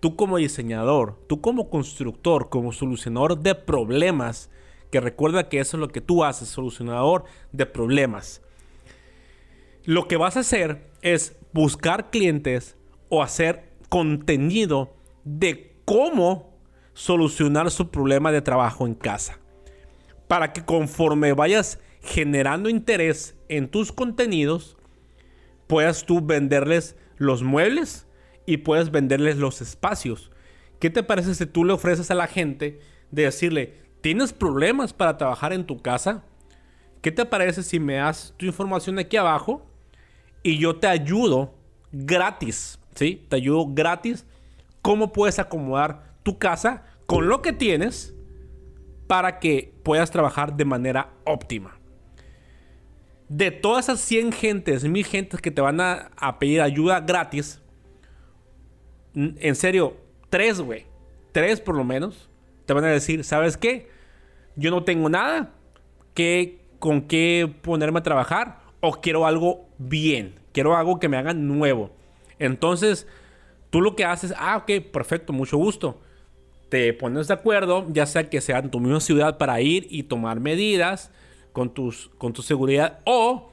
tú como diseñador, tú como constructor, como solucionador de problemas, que recuerda que eso es lo que tú haces, solucionador de problemas. Lo que vas a hacer es buscar clientes o hacer contenido de cómo solucionar su problema de trabajo en casa. Para que conforme vayas generando interés en tus contenidos, puedas tú venderles los muebles y puedes venderles los espacios. ¿Qué te parece si tú le ofreces a la gente de decirle, ¿tienes problemas para trabajar en tu casa? ¿Qué te parece si me das tu información aquí abajo y yo te ayudo gratis? ¿Sí? Te ayudo gratis. ¿Cómo puedes acomodar tu casa con lo que tienes para que puedas trabajar de manera óptima. De todas esas 100 gentes, 1000 gentes que te van a, pedir ayuda gratis, en serio, tres, güey, tres por lo menos, te van a decir, ¿sabes qué? Yo no tengo nada que, con qué ponerme a trabajar o quiero algo bien, quiero algo que me haga nuevo. Entonces, tú lo que haces, ah, ok, perfecto, mucho gusto. Te pones de acuerdo, ya sea que sea en tu misma ciudad para ir y tomar medidas con, tus, con tu seguridad o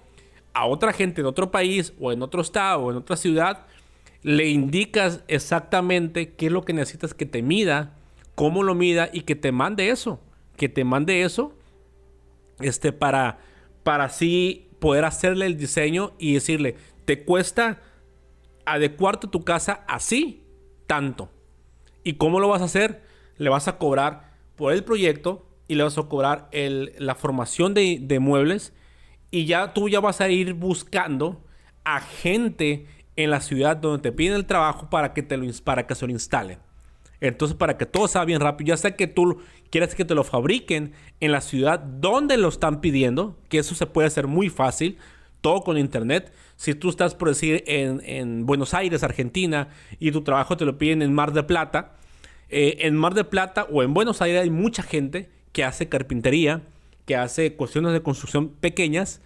a otra gente de otro país o en otro estado o en otra ciudad, le indicas exactamente qué es lo que necesitas que te mida, cómo lo mida y que te mande eso, que te mande eso, este, para, para así poder hacerle el diseño y decirle, te cuesta adecuarte tu casa así, tanto. ¿Y cómo lo vas a hacer? le vas a cobrar por el proyecto y le vas a cobrar la formación de, muebles y ya tú ya vas a ir buscando a gente en la ciudad donde te piden el trabajo para que, te lo, para que se lo instalen. Entonces, para que todo sea bien rápido, ya sea que tú quieres que te lo fabriquen en la ciudad donde lo están pidiendo, que eso se puede hacer muy fácil, todo con internet. Si tú estás, por decir, en, en Buenos Aires, Argentina, y tu trabajo te lo piden en Mar de Plata, eh, en Mar de Plata o en Buenos Aires hay mucha gente que hace carpintería, que hace cuestiones de construcción pequeñas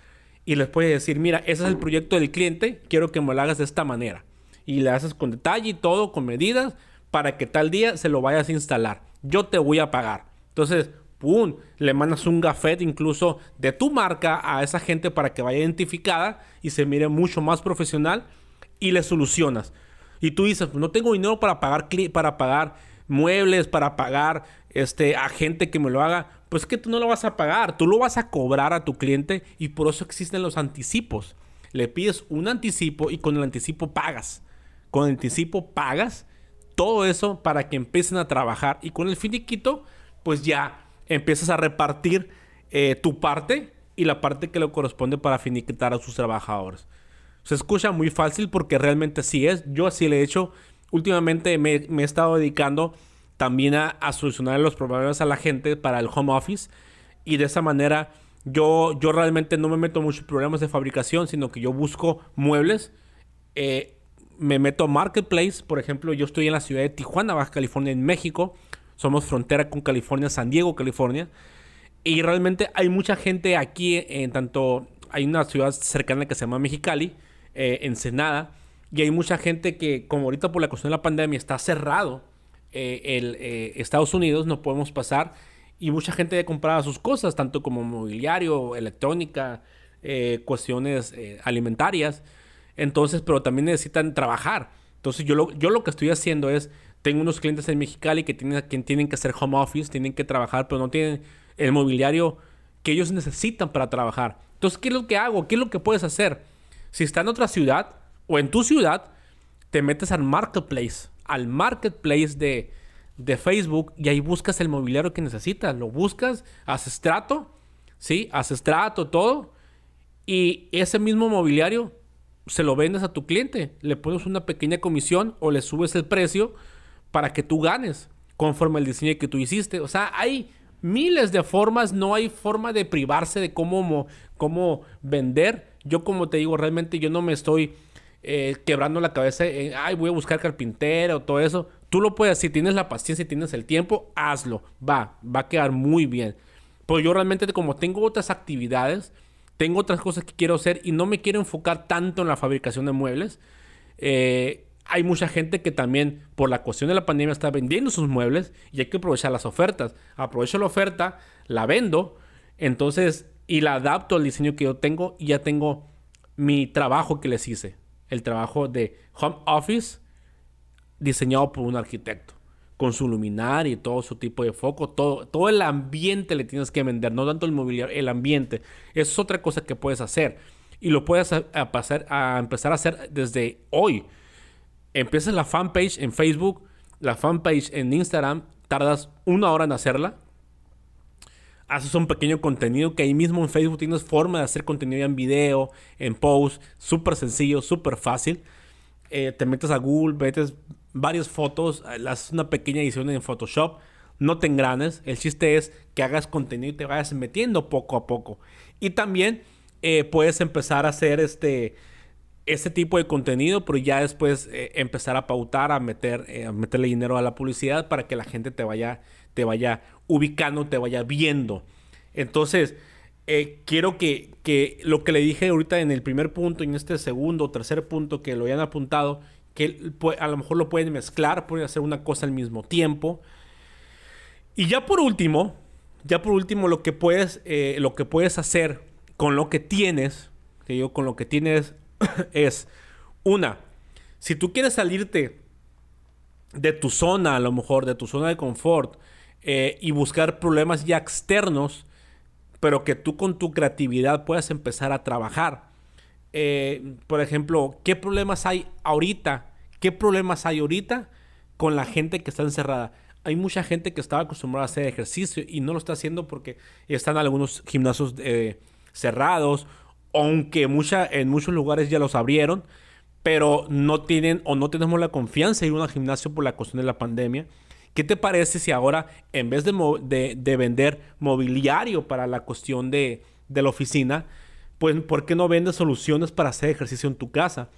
y les puede decir, mira, ese es el proyecto del cliente, quiero que me lo hagas de esta manera. Y le haces con detalle y todo, con medidas, para que tal día se lo vayas a instalar. Yo te voy a pagar. Entonces, ¡pum! Le mandas un gafet incluso de tu marca a esa gente para que vaya identificada y se mire mucho más profesional y le solucionas. Y tú dices, no tengo dinero para pagar, para pagar muebles, para pagar este, a gente que me lo haga, pues que tú no lo vas a pagar, tú lo vas a cobrar a tu cliente y por eso existen los anticipos. Le pides un anticipo y con el anticipo pagas. Con el anticipo pagas todo eso para que empiecen a trabajar y con el finiquito, pues ya empiezas a repartir eh, tu parte y la parte que le corresponde para finiquitar a sus trabajadores. Se escucha muy fácil porque realmente sí es. Yo así le he hecho. Últimamente me, he estado dedicando también a, solucionar los problemas a la gente para el home office. Y de esa manera yo, yo realmente no me meto mucho en problemas de fabricación, sino que yo busco muebles. Eh, me meto a Marketplace. Por ejemplo, yo estoy en la ciudad de Tijuana, Baja California, en México. Somos frontera con California, San Diego, California. Y realmente hay mucha gente aquí, en tanto hay una ciudad cercana que se llama Mexicali, eh, Ensenada, y hay mucha gente que, como ahorita por la cuestión de la pandemia está cerrado eh, el, eh, Estados Unidos, no podemos pasar, y mucha gente ya compraba sus cosas, tanto como mobiliario, electrónica, cuestiones alimentarias, entonces, pero también necesitan trabajar. Entonces yo lo, yo lo que estoy haciendo es, tengo unos clientes en Mexicali que tienen, que tienen que hacer home office, tienen que trabajar, pero no tienen el mobiliario que ellos necesitan para trabajar. Entonces, ¿qué es lo que hago? ¿Qué es lo que puedes hacer? Si está en otra ciudad o en tu ciudad, te metes al marketplace, al marketplace de, de Facebook y ahí buscas el mobiliario que necesitas. Lo buscas, haces trato, ¿sí? Haces trato, todo. Y ese mismo mobiliario se lo vendes a tu cliente. Le pones una pequeña comisión o le subes el precio para que tú ganes conforme el diseño que tú hiciste. O sea, hay miles de formas, no hay forma de privarse de cómo, cómo vender. Yo como te digo, realmente yo no me estoy eh, quebrando la cabeza en, ay, voy a buscar carpintero todo eso. Tú lo puedes, si tienes la paciencia y tienes el tiempo, hazlo. Va, va a quedar muy bien. Pero yo realmente como tengo otras actividades, tengo otras cosas que quiero hacer y no me quiero enfocar tanto en la fabricación de muebles. Eh, hay mucha gente que también por la cuestión de la pandemia está vendiendo sus muebles y hay que aprovechar las ofertas. Aprovecho la oferta, la vendo, entonces y la adapto al diseño que yo tengo y ya tengo mi trabajo que les hice. El trabajo de home office diseñado por un arquitecto. Con su luminaria y todo su tipo de foco, todo, todo el ambiente le tienes que vender, no tanto el mobiliario, el ambiente. Eso es otra cosa que puedes hacer. Y lo puedes pasar, a empezar a hacer desde hoy empiezas la fanpage en Facebook, la fanpage en Instagram, tardas una hora en hacerla. Haces un pequeño contenido que ahí mismo en Facebook tienes forma de hacer contenido en video, en post, súper sencillo, súper fácil. Eh, te metes a Google, metes varias fotos, haces una pequeña edición en Photoshop, no te engranes. El chiste es que hagas contenido y te vayas metiendo poco a poco. Y también eh, puedes empezar a hacer este ese tipo de contenido, pero ya después eh, empezar a pautar, a meter, eh, a meterle dinero a la publicidad para que la gente te vaya, te vaya ubicando, te vaya viendo. Entonces, eh, quiero que, que, lo que le dije ahorita en el primer punto en este segundo o tercer punto que lo hayan apuntado, que a lo mejor lo pueden mezclar, pueden hacer una cosa al mismo tiempo. Y ya por último, ya por último, lo que puedes, lo que puedes hacer con lo que tienes, que yo con lo que tienes es, una, si tú quieres salirte de tu zona, a lo mejor, de tu zona de confort, eh, y buscar problemas ya externos, pero que tú con tu creatividad puedas empezar a trabajar. Eh, por ejemplo, ¿qué problemas hay ahorita? ¿Qué problemas hay ahorita con la gente que está encerrada? Hay mucha gente que estaba acostumbrada a hacer ejercicio y no lo está haciendo porque están algunos gimnasios eh, cerrados aunque mucha, en muchos lugares ya los abrieron, pero no tienen o no tenemos la confianza de ir a un gimnasio por la cuestión de la pandemia. ¿Qué te parece si ahora, en vez de, de, vender mobiliario para la cuestión de, la oficina, pues, ¿por qué no vendes soluciones para hacer ejercicio en tu casa?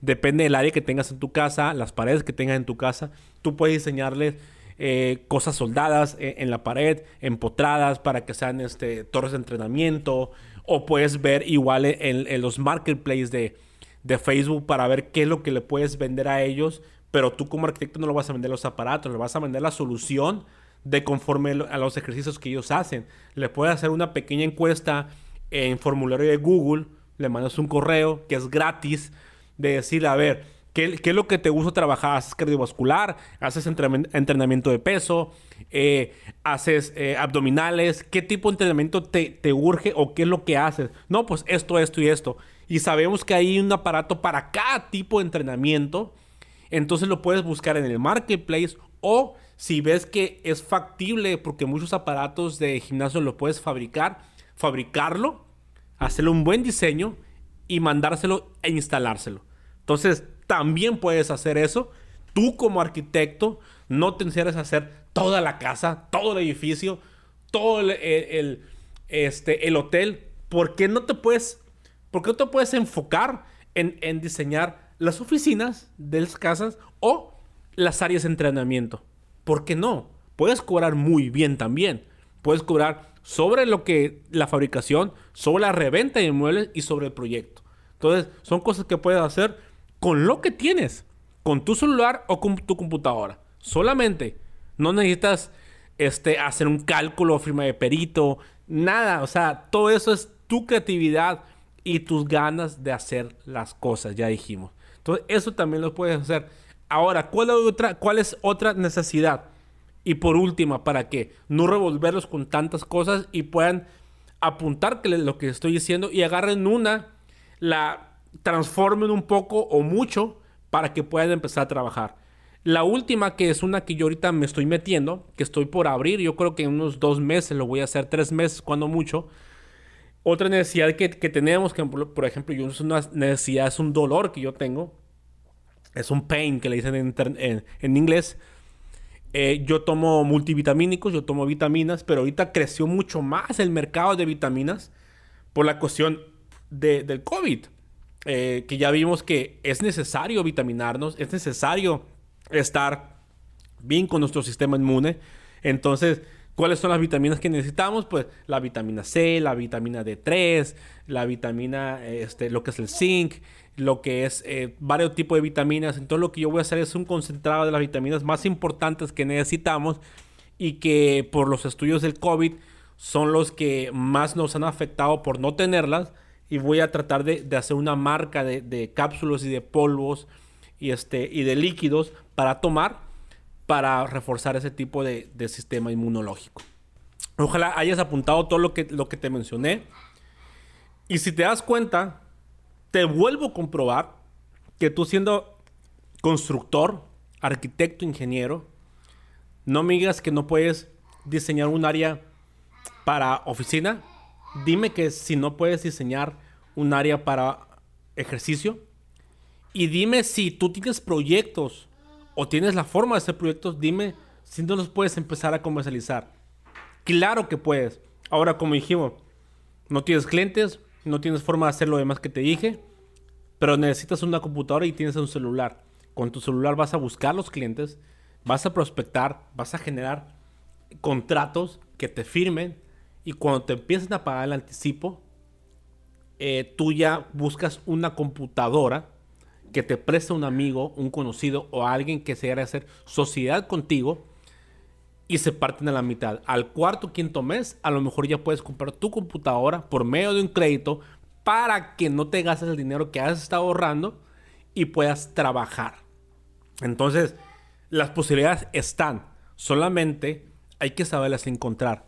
Depende del área que tengas en tu casa, las paredes que tengas en tu casa. Tú puedes diseñarles eh, cosas soldadas en, en, la pared, empotradas para que sean este, torres de entrenamiento, o puedes ver igual en, los marketplaces de, de, Facebook para ver qué es lo que le puedes vender a ellos. Pero tú como arquitecto no lo vas a vender los aparatos, le vas a vender la solución de conforme a los ejercicios que ellos hacen. Le puedes hacer una pequeña encuesta en formulario de Google, le mandas un correo que es gratis, de decirle, a ver, ¿qué, ¿qué, es lo que te gusta trabajar? ¿Haces cardiovascular? ¿Haces entrenamiento de peso? Eh, haces eh, abdominales, qué tipo de entrenamiento te, urge o qué es lo que haces. No, pues esto, esto y esto. Y sabemos que hay un aparato para cada tipo de entrenamiento. Entonces lo puedes buscar en el marketplace o si ves que es factible, porque muchos aparatos de gimnasio lo puedes fabricar, fabricarlo, hacerle un buen diseño y mandárselo e instalárselo. Entonces, también puedes hacer eso. Tú como arquitecto, no te encierres a hacer toda la casa, todo el edificio, todo el, este, el hotel. ¿Por qué no te puedes, por no te puedes enfocar en, en diseñar las oficinas de las casas o las áreas de entrenamiento? ¿Por qué no? Puedes cobrar muy bien también. Puedes cobrar sobre lo que la fabricación, sobre la reventa de inmuebles y sobre el proyecto. Entonces, son cosas que puedes hacer con lo que tienes, con tu celular o con tu computadora. Solamente. No necesitas este, hacer un cálculo, firma de perito, nada. O sea, todo eso es tu creatividad y tus ganas de hacer las cosas, ya dijimos. Entonces, eso también lo puedes hacer. Ahora, ¿cuál es otra, cuál es otra necesidad? Y por última, para que no revolverlos con tantas cosas y puedan apuntar lo que estoy diciendo y agarren una, la transformen un poco o mucho para que puedan empezar a trabajar. La última, que es una que yo ahorita me estoy metiendo, que estoy por abrir, yo creo que en unos dos meses lo voy a hacer, tres meses, cuando mucho. Otra necesidad que, tenemos, que por ejemplo, yo es una necesidad, es un dolor que yo tengo, es un pain que le dicen en, en inglés, eh, yo tomo multivitamínicos, yo tomo vitaminas, pero ahorita creció mucho más el mercado de vitaminas por la cuestión del COVID. Eh, que ya vimos que es necesario vitaminarnos, es necesario estar bien con nuestro sistema inmune. Entonces, ¿cuáles son las vitaminas que necesitamos? Pues la vitamina C, la vitamina D3, la vitamina, este, lo que es el zinc, lo que es eh, varios tipos de vitaminas. Entonces lo que yo voy a hacer es un concentrado de las vitaminas más importantes que necesitamos y que por los estudios del COVID son los que más nos han afectado por no tenerlas. Y voy a tratar de, hacer una marca de, cápsulas y de polvos y, este, y de líquidos para tomar para reforzar ese tipo de, sistema inmunológico. Ojalá hayas apuntado todo lo que, lo que te mencioné. Y si te das cuenta, te vuelvo a comprobar que tú siendo constructor, arquitecto, ingeniero, no me digas que no puedes diseñar un área para oficina. Dime que si no puedes diseñar un área para ejercicio. Y dime si tú tienes proyectos o tienes la forma de hacer proyectos, dime si no los puedes empezar a comercializar. Claro que puedes. Ahora, como dijimos, no tienes clientes, no tienes forma de hacer lo demás que te dije, pero necesitas una computadora y tienes un celular. Con tu celular vas a buscar los clientes, vas a prospectar, vas a generar contratos que te firmen y cuando te empiecen a pagar el anticipo, eh, tú ya buscas una computadora que te preste un amigo, un conocido o alguien que se quiera hacer sociedad contigo y se parten a la mitad. Al cuarto, quinto mes, a lo mejor ya puedes comprar tu computadora por medio de un crédito para que no te gastes el dinero que has estado ahorrando y puedas trabajar. Entonces, las posibilidades están. Solamente hay que saberlas encontrar.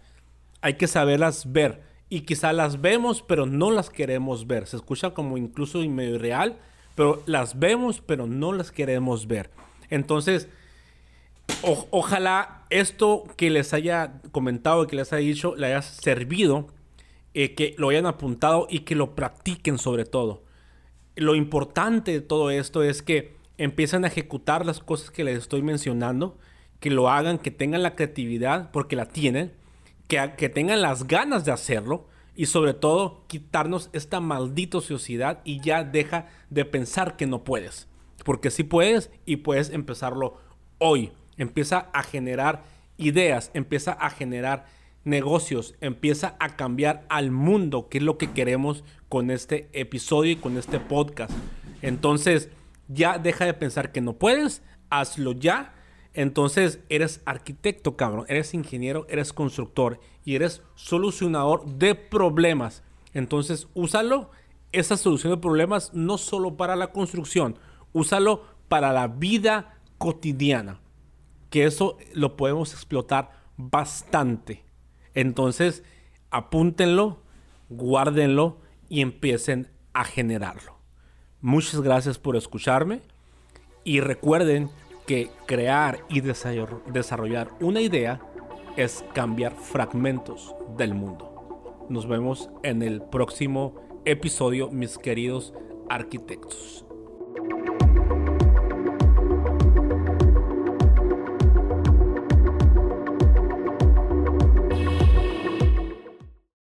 Hay que saberlas ver. Y quizá las vemos, pero no las queremos ver. Se escucha como incluso medio real, pero las vemos, pero no las queremos ver. Entonces, ojalá esto que les haya comentado, que les haya dicho, le haya servido, eh, que lo hayan apuntado y que lo practiquen sobre todo. Lo importante de todo esto es que empiecen a ejecutar las cosas que les estoy mencionando, que lo hagan, que tengan la creatividad, porque la tienen, que, que tengan las ganas de hacerlo y sobre todo quitarnos esta maldita ociosidad y ya deja de pensar que no puedes. Porque si puedes y puedes empezarlo hoy empieza a generar ideas, empieza a generar negocios, empieza a cambiar al mundo, que es lo que queremos con este episodio y con este podcast. Entonces, ya deja de pensar que no puedes, hazlo ya. Entonces, eres arquitecto, cabrón, eres ingeniero, eres constructor y eres solucionador de problemas. Entonces, úsalo, esa solución de problemas, no solo para la construcción, úsalo para la vida cotidiana que eso lo podemos explotar bastante. Entonces, apúntenlo, guárdenlo y empiecen a generarlo. Muchas gracias por escucharme y recuerden que crear y desarrollar una idea es cambiar fragmentos del mundo. Nos vemos en el próximo episodio, mis queridos arquitectos.